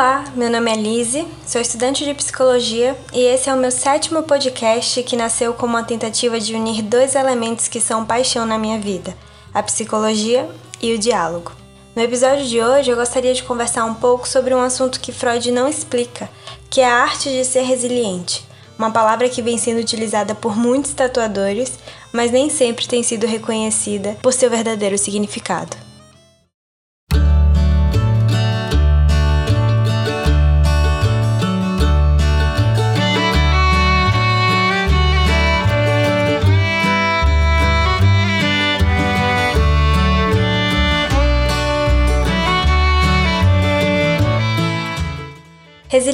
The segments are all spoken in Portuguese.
Olá, meu nome é Lise, sou estudante de psicologia e esse é o meu sétimo podcast que nasceu como uma tentativa de unir dois elementos que são paixão na minha vida: a psicologia e o diálogo. No episódio de hoje eu gostaria de conversar um pouco sobre um assunto que Freud não explica, que é a arte de ser resiliente, uma palavra que vem sendo utilizada por muitos tatuadores, mas nem sempre tem sido reconhecida por seu verdadeiro significado.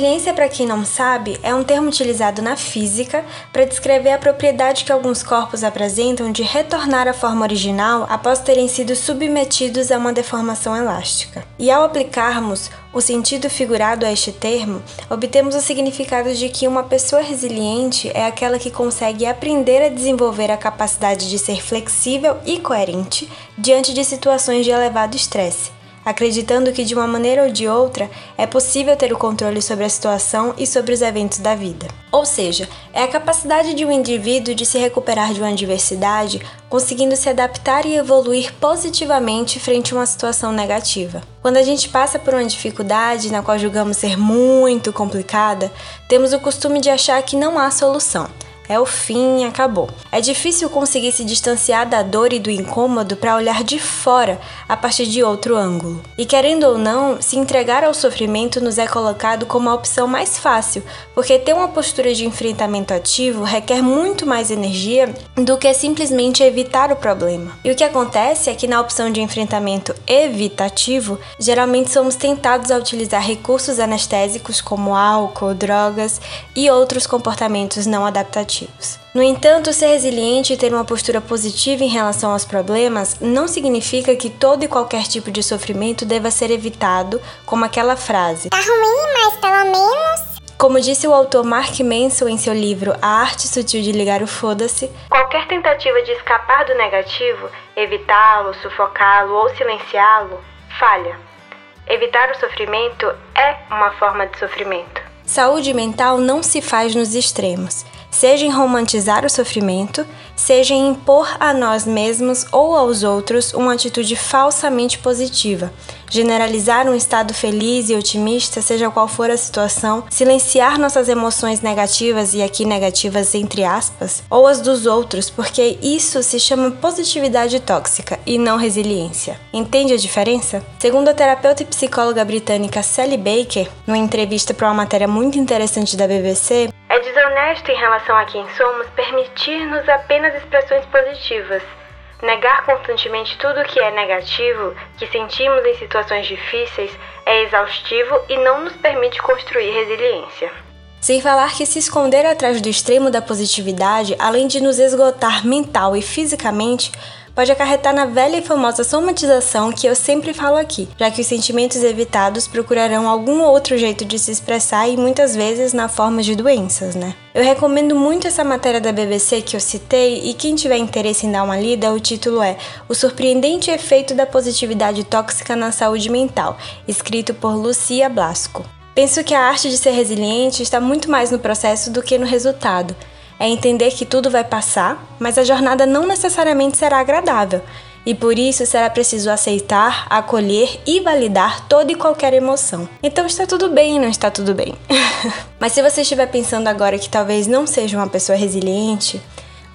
Resiliência, para quem não sabe, é um termo utilizado na física para descrever a propriedade que alguns corpos apresentam de retornar à forma original após terem sido submetidos a uma deformação elástica. E ao aplicarmos o sentido figurado a este termo, obtemos o significado de que uma pessoa resiliente é aquela que consegue aprender a desenvolver a capacidade de ser flexível e coerente diante de situações de elevado estresse acreditando que de uma maneira ou de outra é possível ter o controle sobre a situação e sobre os eventos da vida. Ou seja, é a capacidade de um indivíduo de se recuperar de uma adversidade, conseguindo se adaptar e evoluir positivamente frente a uma situação negativa. Quando a gente passa por uma dificuldade na qual julgamos ser muito complicada, temos o costume de achar que não há solução é o fim, acabou. É difícil conseguir se distanciar da dor e do incômodo para olhar de fora a partir de outro ângulo. E querendo ou não, se entregar ao sofrimento nos é colocado como a opção mais fácil, porque ter uma postura de enfrentamento ativo requer muito mais energia do que simplesmente evitar o problema. E o que acontece é que na opção de enfrentamento evitativo, geralmente somos tentados a utilizar recursos anestésicos como álcool, drogas e outros comportamentos não adaptativos. No entanto, ser resiliente e ter uma postura positiva em relação aos problemas não significa que todo e qualquer tipo de sofrimento deva ser evitado, como aquela frase: Tá ruim, mas pelo menos. Como disse o autor Mark Manson em seu livro A Arte Sutil de Ligar o Foda-se, qualquer tentativa de escapar do negativo, evitá-lo, sufocá-lo ou silenciá-lo, falha. Evitar o sofrimento é uma forma de sofrimento. Saúde mental não se faz nos extremos seja em romantizar o sofrimento, seja em impor a nós mesmos ou aos outros uma atitude falsamente positiva, generalizar um estado feliz e otimista, seja qual for a situação, silenciar nossas emoções negativas e aqui negativas entre aspas, ou as dos outros, porque isso se chama positividade tóxica e não resiliência. Entende a diferença? Segundo a terapeuta e psicóloga britânica Sally Baker, numa entrevista para uma matéria muito interessante da BBC, desonesto em relação a quem somos permitir-nos apenas expressões positivas. Negar constantemente tudo o que é negativo, que sentimos em situações difíceis, é exaustivo e não nos permite construir resiliência. Sem falar que se esconder atrás do extremo da positividade, além de nos esgotar mental e fisicamente, pode acarretar na velha e famosa somatização que eu sempre falo aqui, já que os sentimentos evitados procurarão algum outro jeito de se expressar e muitas vezes na forma de doenças, né? Eu recomendo muito essa matéria da BBC que eu citei e quem tiver interesse em dar uma lida, o título é O Surpreendente Efeito da Positividade Tóxica na Saúde Mental, escrito por Lucia Blasco. Penso que a arte de ser resiliente está muito mais no processo do que no resultado é entender que tudo vai passar, mas a jornada não necessariamente será agradável. E por isso será preciso aceitar, acolher e validar toda e qualquer emoção. Então está tudo bem, não está tudo bem. mas se você estiver pensando agora que talvez não seja uma pessoa resiliente,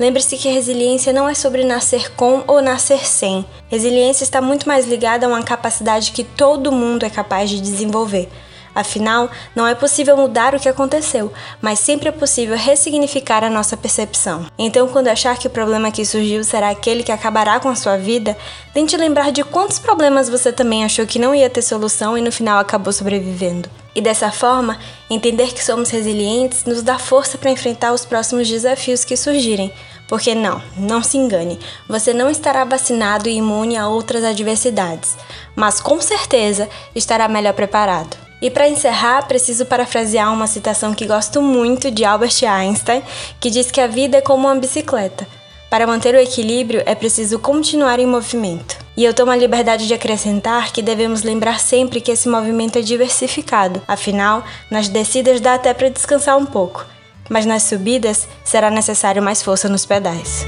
Lembre-se que resiliência não é sobre nascer com ou nascer sem. Resiliência está muito mais ligada a uma capacidade que todo mundo é capaz de desenvolver. Afinal, não é possível mudar o que aconteceu, mas sempre é possível ressignificar a nossa percepção. Então, quando achar que o problema que surgiu será aquele que acabará com a sua vida, tente lembrar de quantos problemas você também achou que não ia ter solução e no final acabou sobrevivendo. E dessa forma, entender que somos resilientes nos dá força para enfrentar os próximos desafios que surgirem. Porque não, não se engane, você não estará vacinado e imune a outras adversidades, mas com certeza estará melhor preparado. E para encerrar, preciso parafrasear uma citação que gosto muito de Albert Einstein, que diz que a vida é como uma bicicleta. Para manter o equilíbrio é preciso continuar em movimento. E eu tomo a liberdade de acrescentar que devemos lembrar sempre que esse movimento é diversificado. Afinal, nas descidas dá até para descansar um pouco, mas nas subidas será necessário mais força nos pedais.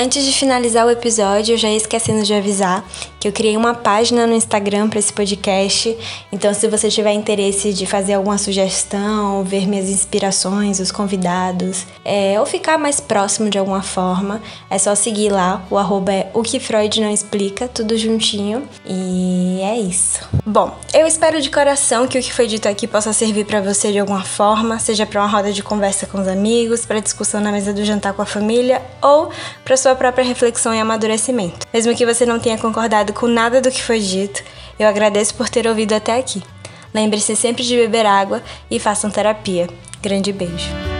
Antes de finalizar o episódio, eu já ia esquecendo de avisar que eu criei uma página no Instagram para esse podcast. Então, se você tiver interesse de fazer alguma sugestão, ver minhas inspirações, os convidados, é, ou ficar mais próximo de alguma forma, é só seguir lá. O arroba é o que Freud não explica, tudo juntinho. E é isso. Bom, eu espero de coração que o que foi dito aqui possa servir para você de alguma forma, seja para uma roda de conversa com os amigos, para discussão na mesa do jantar com a família ou para sua própria reflexão e amadurecimento. Mesmo que você não tenha com nada do que foi dito, eu agradeço por ter ouvido até aqui. Lembre-se sempre de beber água e façam terapia. Grande beijo.